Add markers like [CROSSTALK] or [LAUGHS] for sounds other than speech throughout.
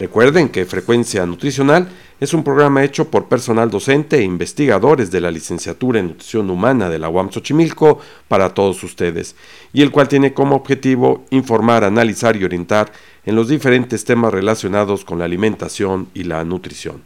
Recuerden que Frecuencia Nutricional es un programa hecho por personal docente e investigadores de la licenciatura en nutrición humana de la UAM Xochimilco para todos ustedes, y el cual tiene como objetivo informar, analizar y orientar en los diferentes temas relacionados con la alimentación y la nutrición.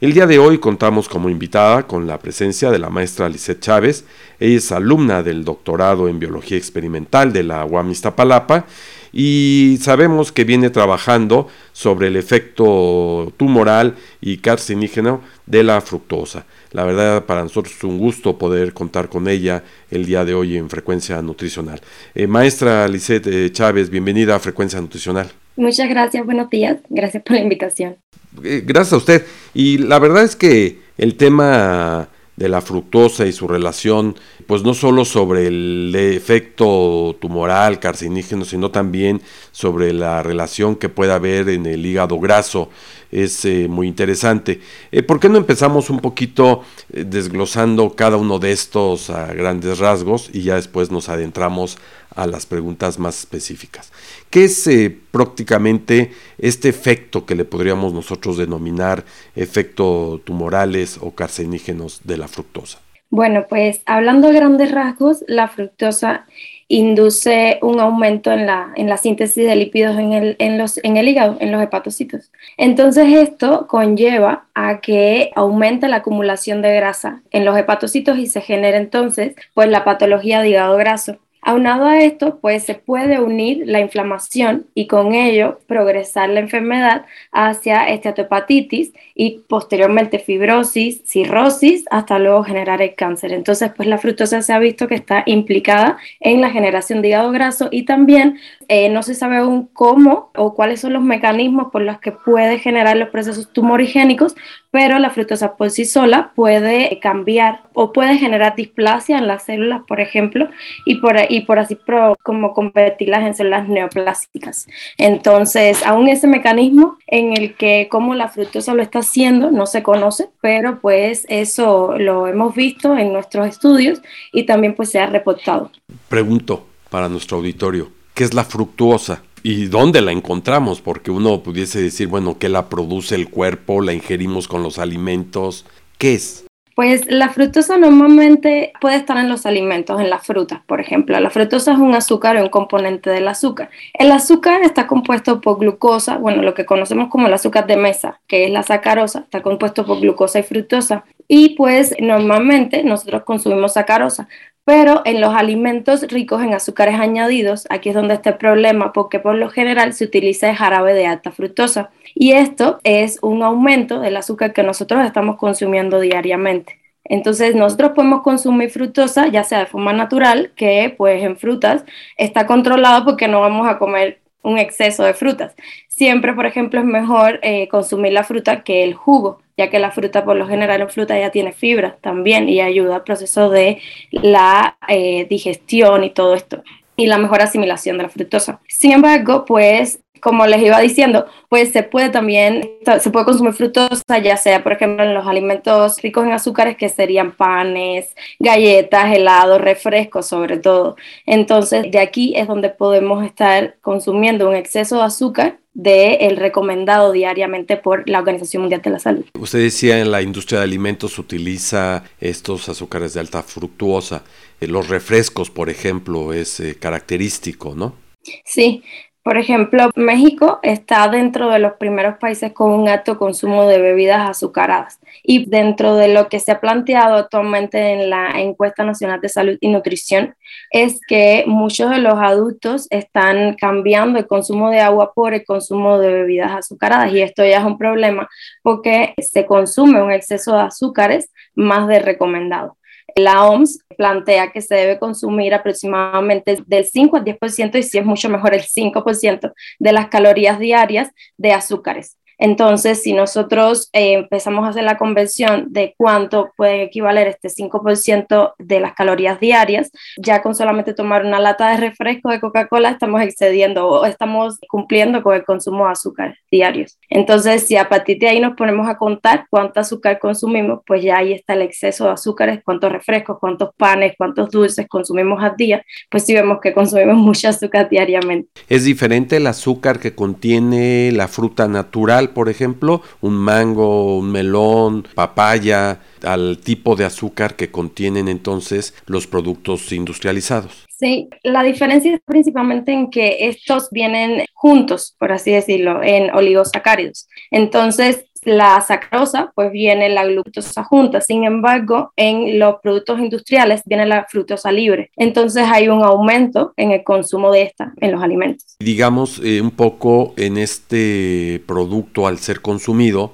El día de hoy contamos como invitada con la presencia de la maestra Lisette Chávez. Ella es alumna del doctorado en biología experimental de la UAM Iztapalapa y sabemos que viene trabajando sobre el efecto tumoral y carcinígeno de la fructosa. La verdad, para nosotros es un gusto poder contar con ella el día de hoy en Frecuencia Nutricional. Eh, maestra Lisette eh, Chávez, bienvenida a Frecuencia Nutricional. Muchas gracias, buenos días, gracias por la invitación. Eh, gracias a usted. Y la verdad es que el tema de la fructosa y su relación, pues no solo sobre el efecto tumoral, carcinígeno, sino también sobre la relación que puede haber en el hígado graso. Es eh, muy interesante. Eh, ¿Por qué no empezamos un poquito eh, desglosando cada uno de estos a grandes rasgos y ya después nos adentramos a las preguntas más específicas? ¿Qué es prácticamente este efecto que le podríamos nosotros denominar efecto tumorales o carcinígenos de la fructosa? Bueno, pues hablando de grandes rasgos, la fructosa induce un aumento en la, en la síntesis de lípidos en el, en, los, en el hígado, en los hepatocitos. Entonces esto conlleva a que aumente la acumulación de grasa en los hepatocitos y se genera entonces pues la patología de hígado graso. Aunado a esto, pues se puede unir la inflamación y con ello progresar la enfermedad hacia esteatohepatitis y posteriormente fibrosis, cirrosis, hasta luego generar el cáncer. Entonces, pues la fructosa se ha visto que está implicada en la generación de hígado graso y también eh, no se sabe aún cómo o cuáles son los mecanismos por los que puede generar los procesos tumorigénicos, pero la fructosa por sí sola puede cambiar o puede generar displasia en las células, por ejemplo, y por, y por así como convertirlas en células neoplásticas. Entonces, aún ese mecanismo en el que cómo la fructosa lo está haciendo no se conoce, pero pues eso lo hemos visto en nuestros estudios y también pues se ha reportado. Pregunto para nuestro auditorio, ¿qué es la fructuosa? ¿Y dónde la encontramos? Porque uno pudiese decir, bueno, ¿qué la produce el cuerpo? ¿La ingerimos con los alimentos? ¿Qué es? Pues la fructosa normalmente puede estar en los alimentos, en las frutas, por ejemplo. La fructosa es un azúcar o un componente del azúcar. El azúcar está compuesto por glucosa, bueno, lo que conocemos como el azúcar de mesa, que es la sacarosa, está compuesto por glucosa y fructosa. Y pues normalmente nosotros consumimos sacarosa, pero en los alimentos ricos en azúcares añadidos, aquí es donde está el problema, porque por lo general se utiliza el jarabe de alta fructosa. Y esto es un aumento del azúcar que nosotros estamos consumiendo diariamente. Entonces nosotros podemos consumir fructosa, ya sea de forma natural, que pues en frutas está controlado porque no vamos a comer un exceso de frutas. Siempre, por ejemplo, es mejor eh, consumir la fruta que el jugo ya que la fruta por lo general en fruta ya tiene fibra también y ayuda al proceso de la eh, digestión y todo esto y la mejor asimilación de la fructosa. Sin embargo, pues como les iba diciendo, pues se puede también, se puede consumir fructosa, ya sea, por ejemplo, en los alimentos ricos en azúcares, que serían panes, galletas, helados, refrescos, sobre todo. Entonces, de aquí es donde podemos estar consumiendo un exceso de azúcar de el recomendado diariamente por la Organización Mundial de la Salud. Usted decía en la industria de alimentos utiliza estos azúcares de alta fructuosa. Eh, los refrescos, por ejemplo, es eh, característico, ¿no? Sí, Por ejemplo, México está dentro de los primeros países con un alto consumo de bebidas azucaradas y dentro de lo que se ha planteado actualmente en la encuesta nacional de salud y nutrición es que muchos de los adultos están cambiando el consumo de agua por el consumo de bebidas azucaradas y esto ya es un problema porque se consume un exceso de azúcares más de recomendado. La OMS plantea que se debe consumir aproximadamente del 5 al 10% y si es mucho mejor el 5% de las calorías diarias de azúcares. Entonces, si nosotros eh, empezamos a hacer la conversión de cuánto puede equivaler este 5% de las calorías diarias, ya con solamente tomar una lata de refresco de Coca-Cola estamos excediendo o estamos cumpliendo con el consumo de azúcar diarios. Entonces, si a partir de ahí nos ponemos a contar cuánto azúcar consumimos, pues ya ahí está el exceso de azúcares, cuántos refrescos, cuántos panes, cuántos dulces consumimos al día, pues sí vemos que consumimos mucho azúcar diariamente. Es diferente el azúcar que contiene la fruta natural por ejemplo, un mango, un melón, papaya, al tipo de azúcar que contienen entonces los productos industrializados. Sí, la diferencia es principalmente en que estos vienen juntos, por así decirlo, en oligosacáridos. Entonces, la sacarosa, pues viene la glucosa junta. Sin embargo, en los productos industriales viene la fructosa libre. Entonces hay un aumento en el consumo de esta en los alimentos. Digamos eh, un poco en este producto al ser consumido,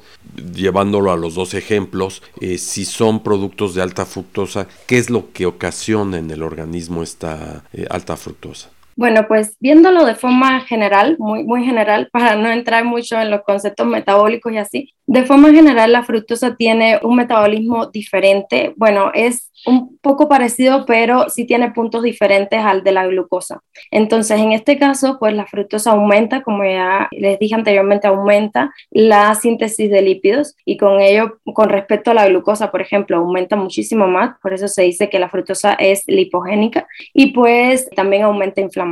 llevándolo a los dos ejemplos, eh, si son productos de alta fructosa, ¿qué es lo que ocasiona en el organismo esta eh, alta fructosa? Bueno, pues viéndolo de forma general, muy, muy general, [LAUGHS] para no entrar mucho en los conceptos metabólicos y así, de forma general la fructosa tiene un metabolismo diferente. Bueno, es un poco parecido, pero sí tiene puntos diferentes al de la glucosa. Entonces, en este caso, pues la fructosa aumenta, como ya les dije anteriormente, aumenta la síntesis de lípidos y con ello, con respecto a la glucosa, por ejemplo, aumenta muchísimo más. Por eso se dice que la fructosa es lipogénica y pues también aumenta inflamación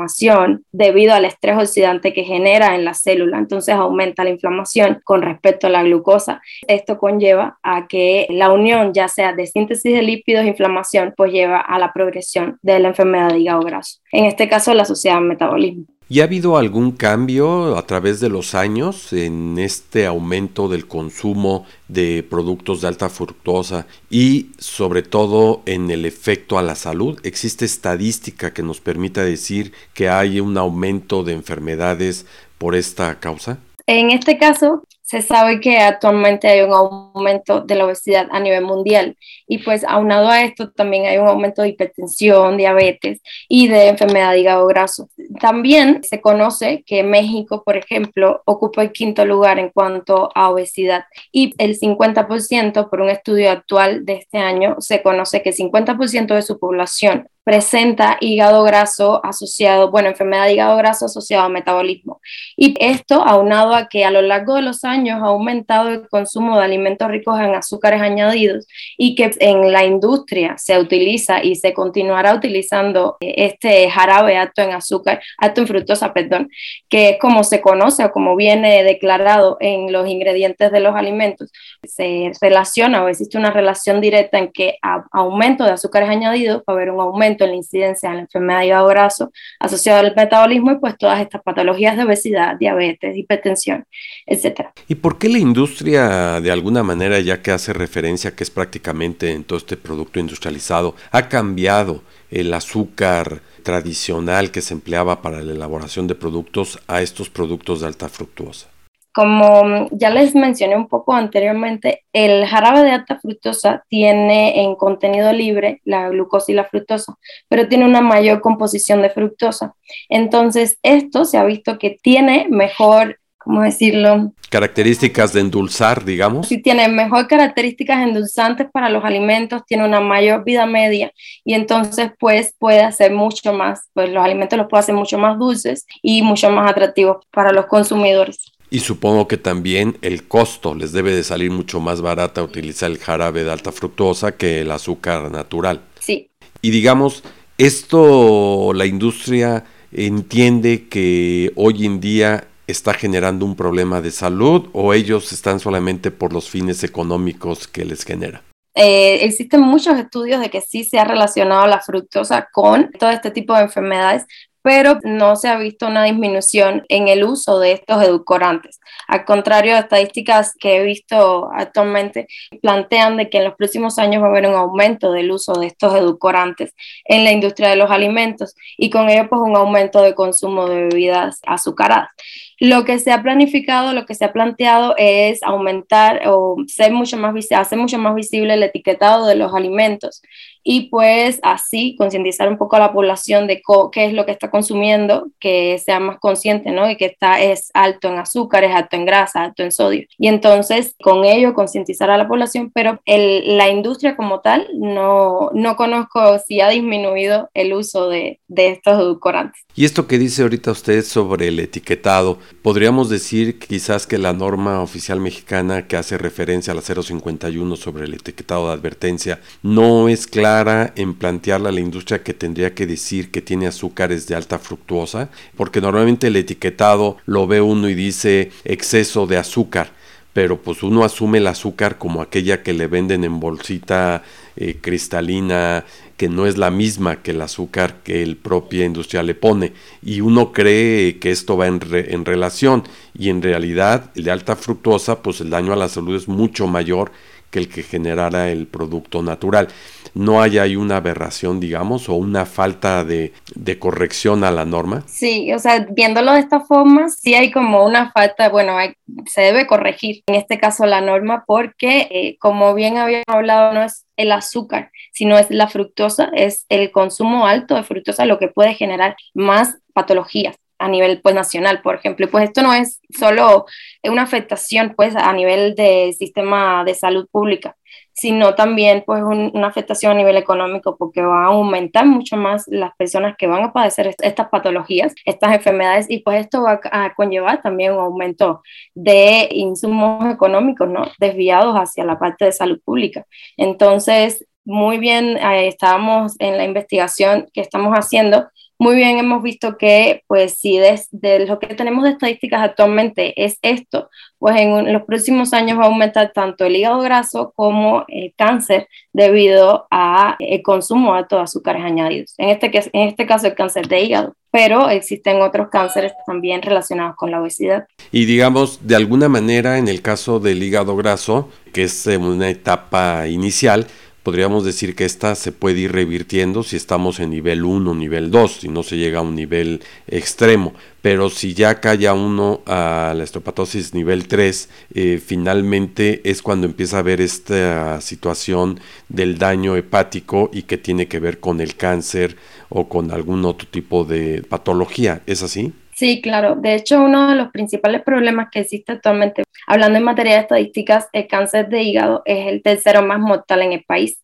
debido al estrés oxidante que genera en la célula. Entonces, aumenta la inflamación con respecto a la glucosa. Esto conlleva a que la unión, ya sea de síntesis de lípidos, inflamación, pues lleva a la progresión de la enfermedad de hígado graso. En este caso, la sociedad metabolismo. ¿Y ha habido algún cambio a través de los años en este aumento del consumo de productos de alta fructosa y sobre todo en el efecto a la salud? ¿Existe estadística que nos permita decir que hay un aumento de enfermedades por esta causa? En este caso, se sabe que actualmente hay un aumento de la obesidad a nivel mundial y pues aunado a esto también hay un aumento de hipertensión, diabetes y de enfermedad de hígado graso. También se conoce que México, por ejemplo, ocupa el quinto lugar en cuanto a obesidad y el 50% por un estudio actual de este año se conoce que 50% de su población presenta hígado graso asociado, bueno, enfermedad de hígado graso asociado a metabolismo. Y esto aunado a que a lo largo de los años ha aumentado el consumo de alimentos ricos en azúcares añadidos y que en la industria se utiliza y se continuará utilizando eh, este jarabe alto en azúcar, alto en fructosa, perdón, que es como se conoce o como viene declarado en los ingredientes de los alimentos, se relaciona o existe una relación directa en que a aumento de azúcares añadidos va a haber un aumento en la incidencia de la enfermedad de hígado graso asociado al metabolismo y pues todas estas patologías de obesidad, diabetes, hipertensión, etcétera. ¿Y por qué la industria de alguna manera, ya que hace referencia que es prácticamente en todo este producto industrializado, ha cambiado el azúcar tradicional que se empleaba para la elaboración de productos a estos productos de alta fructuosa? Como ya les mencioné un poco anteriormente, el jarabe de alta fructosa tiene en contenido libre la glucosa y la fructosa, pero tiene una mayor composición de fructosa. Entonces, esto se ha visto que tiene mejor, ¿cómo decirlo? Características de endulzar, digamos. Sí, tiene mejor características endulzantes para los alimentos, tiene una mayor vida media y entonces pues puede hacer mucho más, pues los alimentos los puede hacer mucho más dulces y mucho más atractivos para los consumidores. Y supongo que también el costo les debe de salir mucho más barata utilizar el jarabe de alta fructosa que el azúcar natural. Sí. Y digamos, esto la industria entiende que hoy en día está generando un problema de salud o ellos están solamente por los fines económicos que les genera. Eh, existen muchos estudios de que sí se ha relacionado la fructosa con todo este tipo de enfermedades, pero no se ha visto una disminución en el uso de estos edulcorantes. Al contrario estadísticas que he visto actualmente, plantean de que en los próximos años va a haber un aumento del uso de estos edulcorantes en la industria de los alimentos y con ello pues un aumento de consumo de bebidas azucaradas. Lo que se ha planificado, lo que se ha planteado es aumentar o ser mucho más hacer mucho más visible el etiquetado de los alimentos y pues así concientizar un poco a la población de qué es lo que está consumiendo, que sea más consciente, ¿no? Y que está, es alto en azúcar, es alto en grasa, alto en sodio. Y entonces con ello concientizar a la población, pero el, la industria como tal no, no conozco si ha disminuido el uso de, de estos edulcorantes. Y esto que dice ahorita usted sobre el etiquetado, podríamos decir quizás que la norma oficial mexicana que hace referencia a la 051 sobre el etiquetado de advertencia no es clara en plantearla a la industria que tendría que decir que tiene azúcares de alta fructuosa, porque normalmente el etiquetado lo ve uno y dice exceso de azúcar, pero pues uno asume el azúcar como aquella que le venden en bolsita eh, cristalina, que no es la misma que el azúcar que el propia industria le pone, y uno cree que esto va en, en relación, y en realidad el de alta fructuosa, pues el daño a la salud es mucho mayor que el que generara el producto natural. No hay ahí una aberración, digamos, o una falta de, corrección a la norma. Sí, o sea, viéndolo de esta forma, sí hay como una falta, bueno, se debe corregir en este caso la norma porque, eh, como bien habíamos hablado, no es el azúcar, sino es la fructosa, es el consumo alto de fructosa lo que puede generar más patologías a nivel pues nacional, por ejemplo. Y pues esto no es solo una afectación pues a nivel del sistema de salud pública, sino también pues una afectación a nivel económico porque va a aumentar mucho más las personas que van a padecer estas patologías, estas enfermedades y pues esto va a conllevar también un aumento de insumos económicos, ¿no? Desviados hacia la parte de salud pública. Entonces, muy bien, eh, estábamos en la investigación que estamos haciendo muy bien hemos visto que, pues, si de, lo que tenemos de estadísticas actualmente es esto, pues en, los próximos años va a aumentar tanto el hígado graso como el cáncer debido a el consumo de azúcares añadidos. En este, en este caso, el cáncer de hígado, pero existen otros cánceres también relacionados con la obesidad. Y digamos, de alguna manera, en el caso del hígado graso, que es una etapa inicial, podríamos decir que esta se puede ir revirtiendo si estamos en nivel 1, nivel 2, si no se llega a un nivel extremo. Pero si ya cae uno a la estropatosis nivel 3, eh, finalmente es cuando empieza a haber esta situación del daño hepático y que tiene que ver con el cáncer o con algún otro tipo de patología. ¿Es así? Sí, claro. De hecho, uno de los principales problemas que existe actualmente, hablando en materia de estadísticas, el cáncer de hígado es el tercero más mortal en el país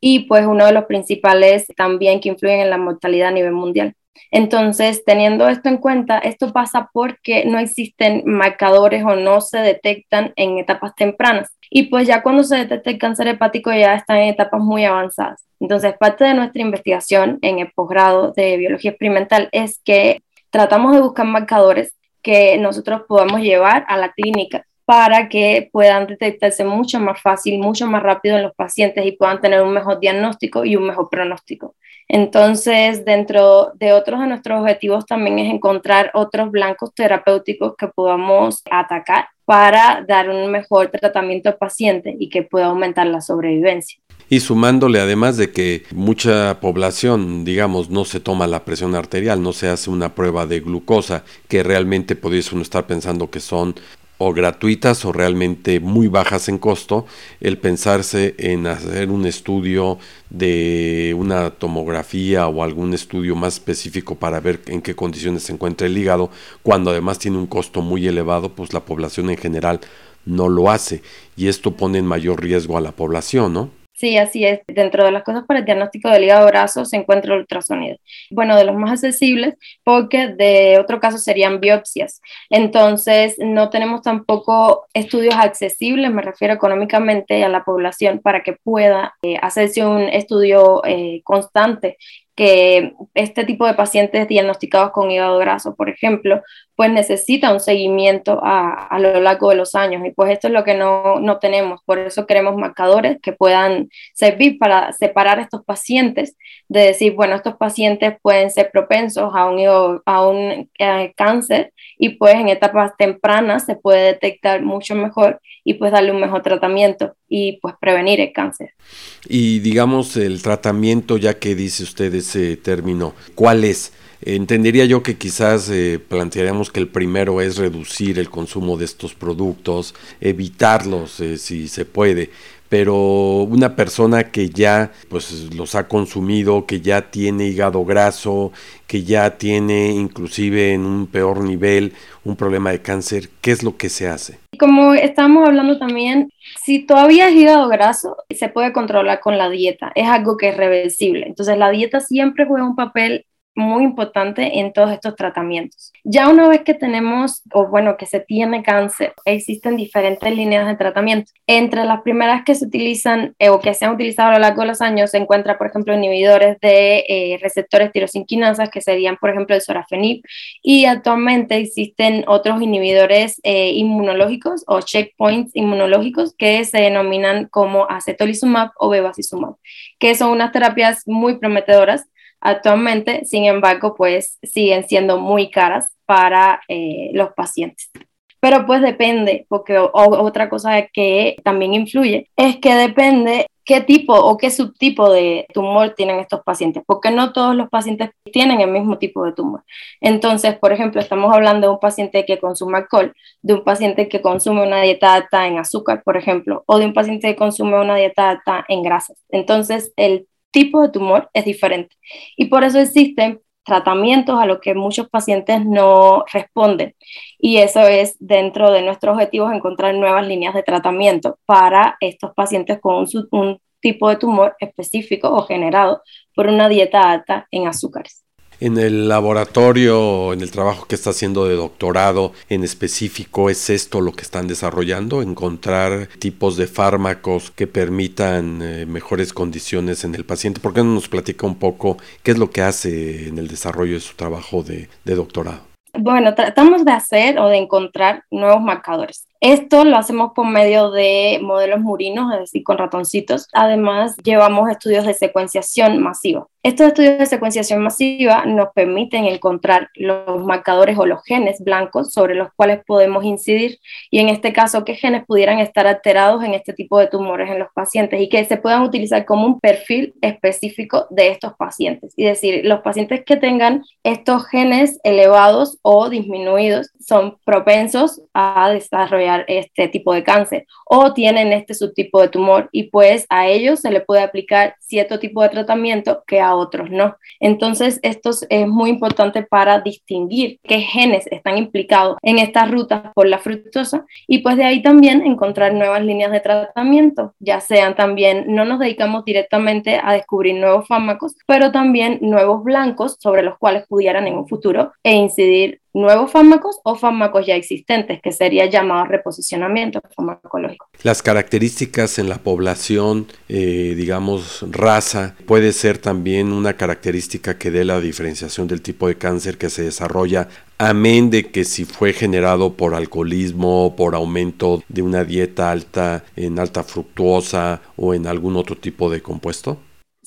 y pues uno de los principales también que influyen en la mortalidad a nivel mundial. Entonces, teniendo esto en cuenta, esto pasa porque no existen marcadores o no se detectan en etapas tempranas. Y pues ya cuando se detecta el cáncer hepático ya están en etapas muy avanzadas. Entonces, parte de nuestra investigación en el posgrado de biología experimental es que tratamos de buscar marcadores que nosotros podamos llevar a la clínica para que puedan detectarse mucho más fácil, mucho más rápido en los pacientes y puedan tener un mejor diagnóstico y un mejor pronóstico. Entonces, dentro de otros de nuestros objetivos también es encontrar otros blancos terapéuticos que podamos atacar para dar un mejor tratamiento al paciente y que pueda aumentar la sobrevivencia. Y sumándole además de que mucha población, digamos, no se toma la presión arterial, no se hace una prueba de glucosa, que realmente podría uno estar pensando que son o gratuitas o realmente muy bajas en costo, el pensarse en hacer un estudio de una tomografía o algún estudio más específico para ver en qué condiciones se encuentra el hígado, cuando además tiene un costo muy elevado, pues la población en general no lo hace y esto pone en mayor riesgo a la población, ¿no? Sí, así es. Dentro de las cosas para el diagnóstico del hígado graso se encuentra el ultrasonido. Bueno, de los más accesibles, porque de otro caso serían biopsias. Entonces, no tenemos tampoco estudios accesibles, me refiero económicamente a la población, para que pueda eh, hacerse un estudio eh, constante que este tipo de pacientes diagnosticados con hígado graso, por ejemplo, pues necesita un seguimiento a, a, lo largo de los años y pues esto es lo que no, no tenemos, por eso queremos marcadores que puedan servir para separar a estos pacientes, de decir, bueno, estos pacientes pueden ser propensos a un, a un eh, cáncer y pues en etapas tempranas se puede detectar mucho mejor y pues darle un mejor tratamiento y pues prevenir el cáncer. Y digamos el tratamiento, ya que dice usted ese término, ¿cuál es? Entendería yo que quizás eh, plantearíamos que el primero es reducir el consumo de estos productos, evitarlos eh, si se puede, pero una persona que ya pues los ha consumido, que ya tiene hígado graso, que ya tiene inclusive en un peor nivel un problema de cáncer, ¿qué es lo que se hace? Como estamos hablando también, si todavía es hígado graso, se puede controlar con la dieta, es algo que es reversible. Entonces la dieta siempre juega un papel muy importante en todos estos tratamientos. Ya una vez que tenemos, o bueno, que se tiene cáncer, existen diferentes líneas de tratamiento. Entre las primeras que se utilizan eh, o que se han utilizado a lo largo de los años se encuentra, por ejemplo, inhibidores de eh, receptores tirosinquinasas, que serían, por ejemplo, el sorafenib, y actualmente existen otros inhibidores eh, inmunológicos o checkpoints inmunológicos que se denominan como acetolizumab o bevacizumab, que son unas terapias muy prometedoras actualmente, sin embargo, pues siguen siendo muy caras para eh, los pacientes. Pero pues depende, porque otra cosa que también influye es que depende qué tipo o qué subtipo de tumor tienen estos pacientes, porque no todos los pacientes tienen el mismo tipo de tumor. Entonces, por ejemplo, estamos hablando de un paciente que consume alcohol, de un paciente que consume una dieta alta en azúcar, por ejemplo, o de un paciente que consume una dieta alta en grasas. Entonces, el tipo de tumor es diferente. Y por eso existen tratamientos a los que muchos pacientes no responden. Y eso es dentro de nuestros objetivos encontrar nuevas líneas de tratamiento para estos pacientes con un, un tipo de tumor específico o generado por una dieta alta en azúcares. En el laboratorio, en el trabajo que está haciendo de doctorado en específico, ¿es esto lo que están desarrollando? Encontrar tipos de fármacos que permitan eh, mejores condiciones en el paciente. ¿Por qué no nos platica un poco qué es lo que hace en el desarrollo de su trabajo de doctorado? Bueno, tratamos de hacer o de encontrar nuevos marcadores. Esto lo hacemos por medio de modelos murinos, es decir, con ratoncitos. Además, llevamos estudios de secuenciación masiva. Estos estudios de secuenciación masiva nos permiten encontrar los marcadores o los genes blancos sobre los cuales podemos incidir y en este caso qué genes pudieran estar alterados en este tipo de tumores en los pacientes y que se puedan utilizar como un perfil específico de estos pacientes. Es decir, los pacientes que tengan estos genes elevados o disminuidos son propensos a desarrollar este tipo de cáncer o tienen este subtipo de tumor y pues a ellos se le puede aplicar cierto tipo de tratamiento que a otros no. Entonces esto es muy importante para distinguir qué genes están implicados en estas rutas por la fructosa y pues de ahí también encontrar nuevas líneas de tratamiento, ya sean también, no nos dedicamos directamente a descubrir nuevos fármacos, pero también nuevos blancos sobre los cuales pudieran en un futuro e incidir nuevos fármacos o fármacos ya existentes, que sería llamado reposicionamiento farmacológico. Las características en la población, eh, digamos, raza, puede ser también una característica que dé la diferenciación del tipo de cáncer que se desarrolla, amén de que si fue generado por alcoholismo, por aumento de una dieta alta en alta fructuosa o en algún otro tipo de compuesto.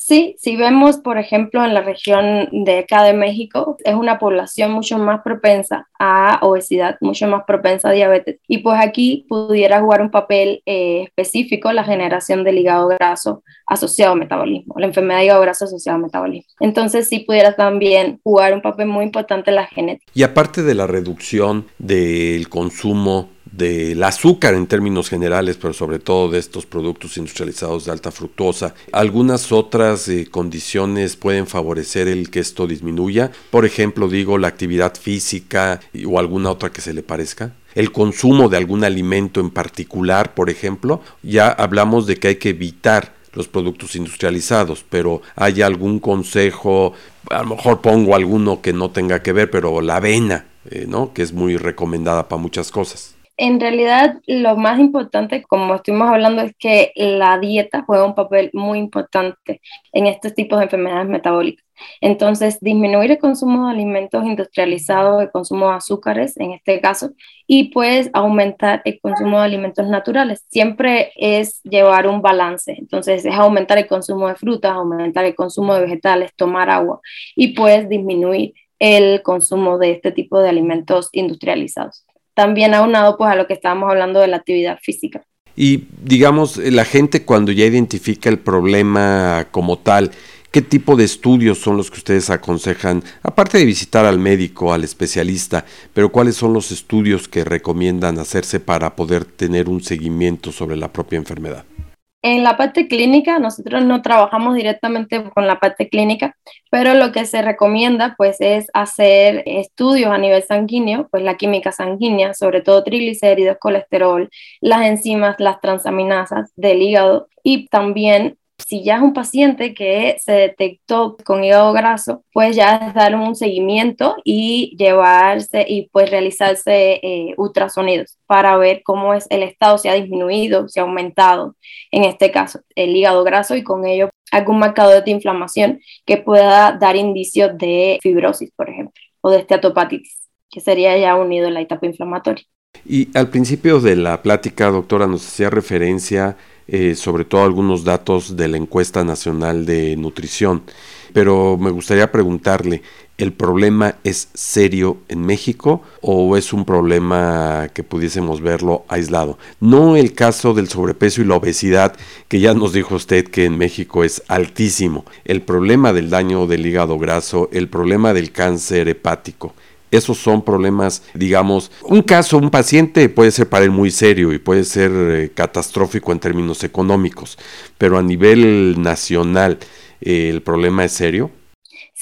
Sí, si vemos, por ejemplo, en la región de acá de México, es una población mucho más propensa a obesidad, mucho más propensa a diabetes. Y pues aquí pudiera jugar un papel eh, específico la generación del hígado graso asociado al metabolismo, la enfermedad de hígado graso asociada al metabolismo. Entonces sí pudiera también jugar un papel muy importante en la genética. Y aparte de la reducción del consumo del azúcar en términos generales, pero sobre todo de estos productos industrializados de alta fructosa. Algunas otras eh, condiciones pueden favorecer el que esto disminuya. Por ejemplo, digo, la actividad física o alguna otra que se le parezca. El consumo de algún alimento en particular, por ejemplo, ya hablamos de que hay que evitar los productos industrializados, pero hay algún consejo, a lo mejor pongo alguno que no tenga que ver, pero la avena, eh, ¿no? que es muy recomendada para muchas cosas. En realidad, lo más importante, como estuvimos hablando, es que la dieta juega un papel muy importante en estos tipos de enfermedades metabólicas. Entonces, disminuir el consumo de alimentos industrializados, el consumo de azúcares en este caso, y pues aumentar el consumo de alimentos naturales. Siempre es llevar un balance. Entonces, es aumentar el consumo de frutas, aumentar el consumo de vegetales, tomar agua y pues disminuir el consumo de este tipo de alimentos industrializados. También aunado pues a lo que estábamos hablando de la actividad física. Y digamos, la gente cuando ya identifica el problema como tal, ¿Qué tipo de estudios son los que ustedes aconsejan, aparte de visitar al médico, al especialista, pero cuáles son los estudios que recomiendan hacerse para poder tener un seguimiento sobre la propia enfermedad? En la parte clínica, nosotros no trabajamos directamente con la parte clínica, pero lo que se recomienda pues es hacer estudios a nivel sanguíneo, pues la química sanguínea, sobre todo triglicéridos, colesterol, las enzimas, las transaminasas del hígado y también si ya es un paciente que se detectó con hígado graso, pues ya es dar un seguimiento y llevarse y pues realizarse eh, ultrasonidos para ver cómo es el estado, si ha disminuido, si ha aumentado, en este caso, el hígado graso y con ello algún marcador de inflamación que pueda dar indicios de fibrosis, por ejemplo, o de esteatopatitis, que sería ya unido a la etapa inflamatoria. Y al principio de la plática, doctora, nos hacía referencia eh, sobre todo algunos datos de la encuesta nacional de nutrición. Pero me gustaría preguntarle, ¿el problema es serio en México o es un problema que pudiésemos verlo aislado? No el caso del sobrepeso y la obesidad, que ya nos dijo usted que en México es altísimo, el problema del daño del hígado graso, el problema del cáncer hepático. Esos son problemas, digamos, un caso, un paciente puede ser para él muy serio y puede ser eh, catastrófico en términos económicos, pero a nivel nacional eh, el problema es serio.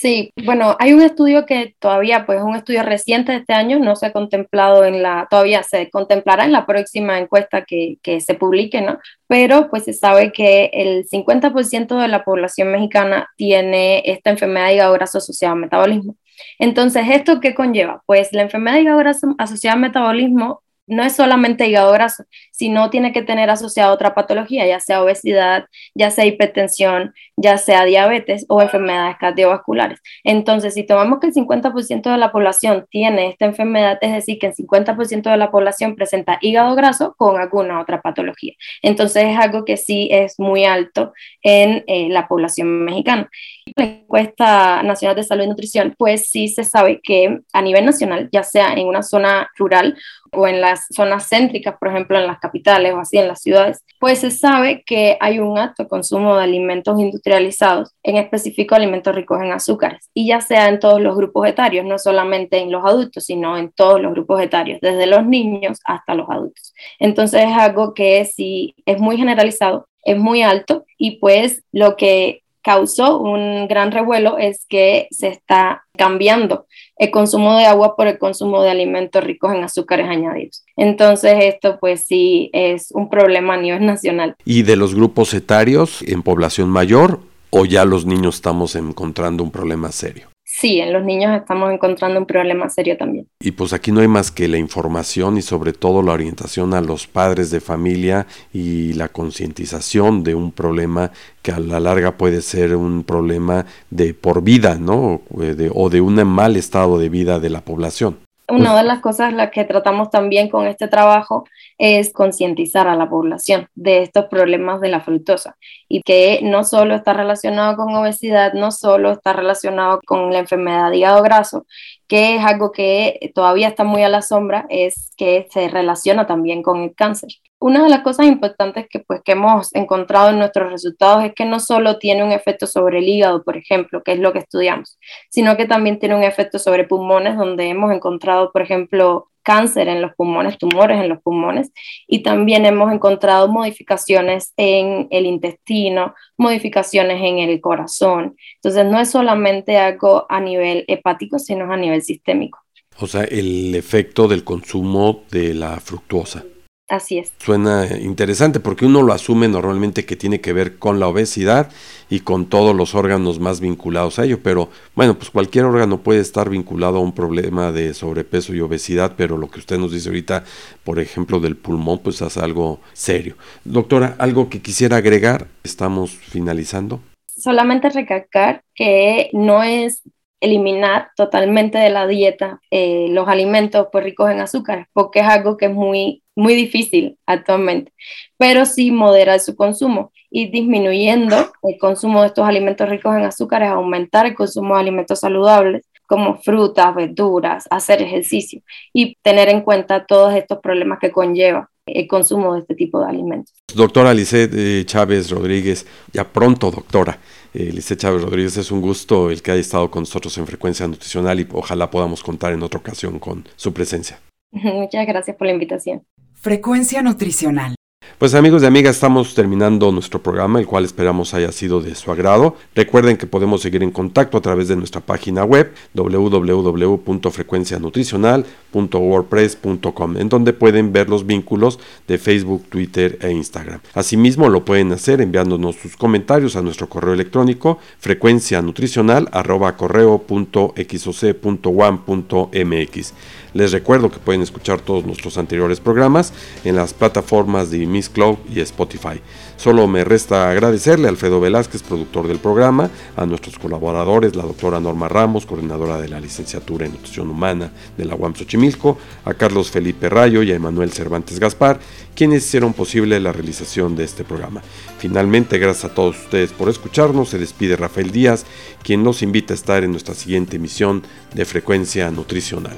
Sí, bueno, hay un estudio que todavía, pues un estudio reciente de este año, no se ha contemplado en la, todavía se contemplará en la próxima encuesta que, se publique, ¿no? Pero pues se sabe que el 50% de la población mexicana tiene esta enfermedad de hígado graso asociada al metabolismo. Entonces, ¿esto qué conlleva? Pues la enfermedad de hígado asociada al metabolismo no es solamente hígado graso, sino tiene que tener asociada otra patología, ya sea obesidad, ya sea hipertensión, ya sea diabetes o enfermedades cardiovasculares. Entonces, si tomamos que el 50% de la población tiene esta enfermedad, es decir, que el 50% de la población presenta hígado graso con alguna otra patología. Entonces, es algo que sí es muy alto en eh, la población mexicana. La encuesta nacional de salud y nutrición, pues sí se sabe que a nivel nacional, ya sea en una zona rural o en las zonas céntricas, por ejemplo, en las capitales o así en las ciudades, pues se sabe que hay un alto consumo de alimentos industrializados, en específico alimentos ricos en azúcares, y ya sea en todos los grupos etarios, no solamente en los adultos, sino en todos los grupos etarios, desde los niños hasta los adultos. Entonces es algo que sí es muy generalizado, es muy alto y pues lo que causó un gran revuelo es que se está cambiando el consumo de agua por el consumo de alimentos ricos en azúcares añadidos. Entonces esto pues sí es un problema a nivel nacional. ¿Y de los grupos etarios en población mayor o ya los niños estamos encontrando un problema serio? Sí, en los niños estamos encontrando un problema serio también. Y pues aquí no hay más que la información y sobre todo la orientación a los padres de familia y la concientización de un problema que a la larga puede ser un problema de por vida, ¿no? o de un mal estado de vida de la población. Una de las cosas las que tratamos también con este trabajo es concientizar a la población de estos problemas de la fructosa y que no solo está relacionado con obesidad, no solo está relacionado con la enfermedad de hígado graso, que es algo que todavía está muy a la sombra, es que se relaciona también con el cáncer. Una de las cosas importantes que, pues, que hemos encontrado en nuestros resultados es que no solo tiene un efecto sobre el hígado, por ejemplo, que es lo que estudiamos, sino que también tiene un efecto sobre pulmones, donde hemos encontrado, por ejemplo, cáncer en los pulmones, tumores en los pulmones, y también hemos encontrado modificaciones en el intestino, modificaciones en el corazón. Entonces, no es solamente algo a nivel hepático, sino a nivel sistémico. O sea, el efecto del consumo de la fructuosa. Así es. Suena interesante porque uno lo asume normalmente que tiene que ver con la obesidad y con todos los órganos más vinculados a ello, pero bueno, pues cualquier órgano puede estar vinculado a un problema de sobrepeso y obesidad, pero lo que usted nos dice ahorita, por ejemplo, del pulmón, pues es algo serio. Doctora, algo que quisiera agregar, estamos finalizando. Solamente recalcar que no es eliminar totalmente de la dieta eh, los alimentos pues, ricos en azúcar, porque es algo que es muy, muy difícil actualmente, pero sí moderar su consumo y disminuyendo el consumo de estos alimentos ricos en azúcar es aumentar el consumo de alimentos saludables como frutas, verduras, hacer ejercicio y tener en cuenta todos estos problemas que conlleva el consumo de este tipo de alimentos. Doctora Lisset eh, Chávez Rodríguez, ya pronto doctora. Eh, Chávez Rodríguez, es un gusto el que haya estado con nosotros en Frecuencia Nutricional y ojalá podamos contar en otra ocasión con su presencia. [LAUGHS] Muchas gracias por la invitación. Frecuencia Nutricional. Pues amigos y amigas, estamos terminando nuestro programa, el cual esperamos haya sido de su agrado. Recuerden que podemos seguir en contacto a través de nuestra página web www.frecuencianutricional.wordpress.com, en donde pueden ver los vínculos de Facebook, Twitter e Instagram. Asimismo, lo pueden hacer enviándonos sus comentarios a nuestro correo electrónico frecuencianutricional@correo.xoc.1.mx. Les recuerdo que pueden escuchar todos nuestros anteriores programas en las plataformas de Miss Cloud y Spotify. Solo me resta agradecerle a Alfredo Velázquez, productor del programa, a nuestros colaboradores, la doctora Norma Ramos, coordinadora de la licenciatura en Nutrición Humana de la UAM Xochimilco, a Carlos Felipe Rayo y a Emanuel Cervantes Gaspar, quienes hicieron posible la realización de este programa. Finalmente, gracias a todos ustedes por escucharnos, se despide Rafael Díaz, quien nos invita a estar en nuestra siguiente emisión de Frecuencia Nutricional.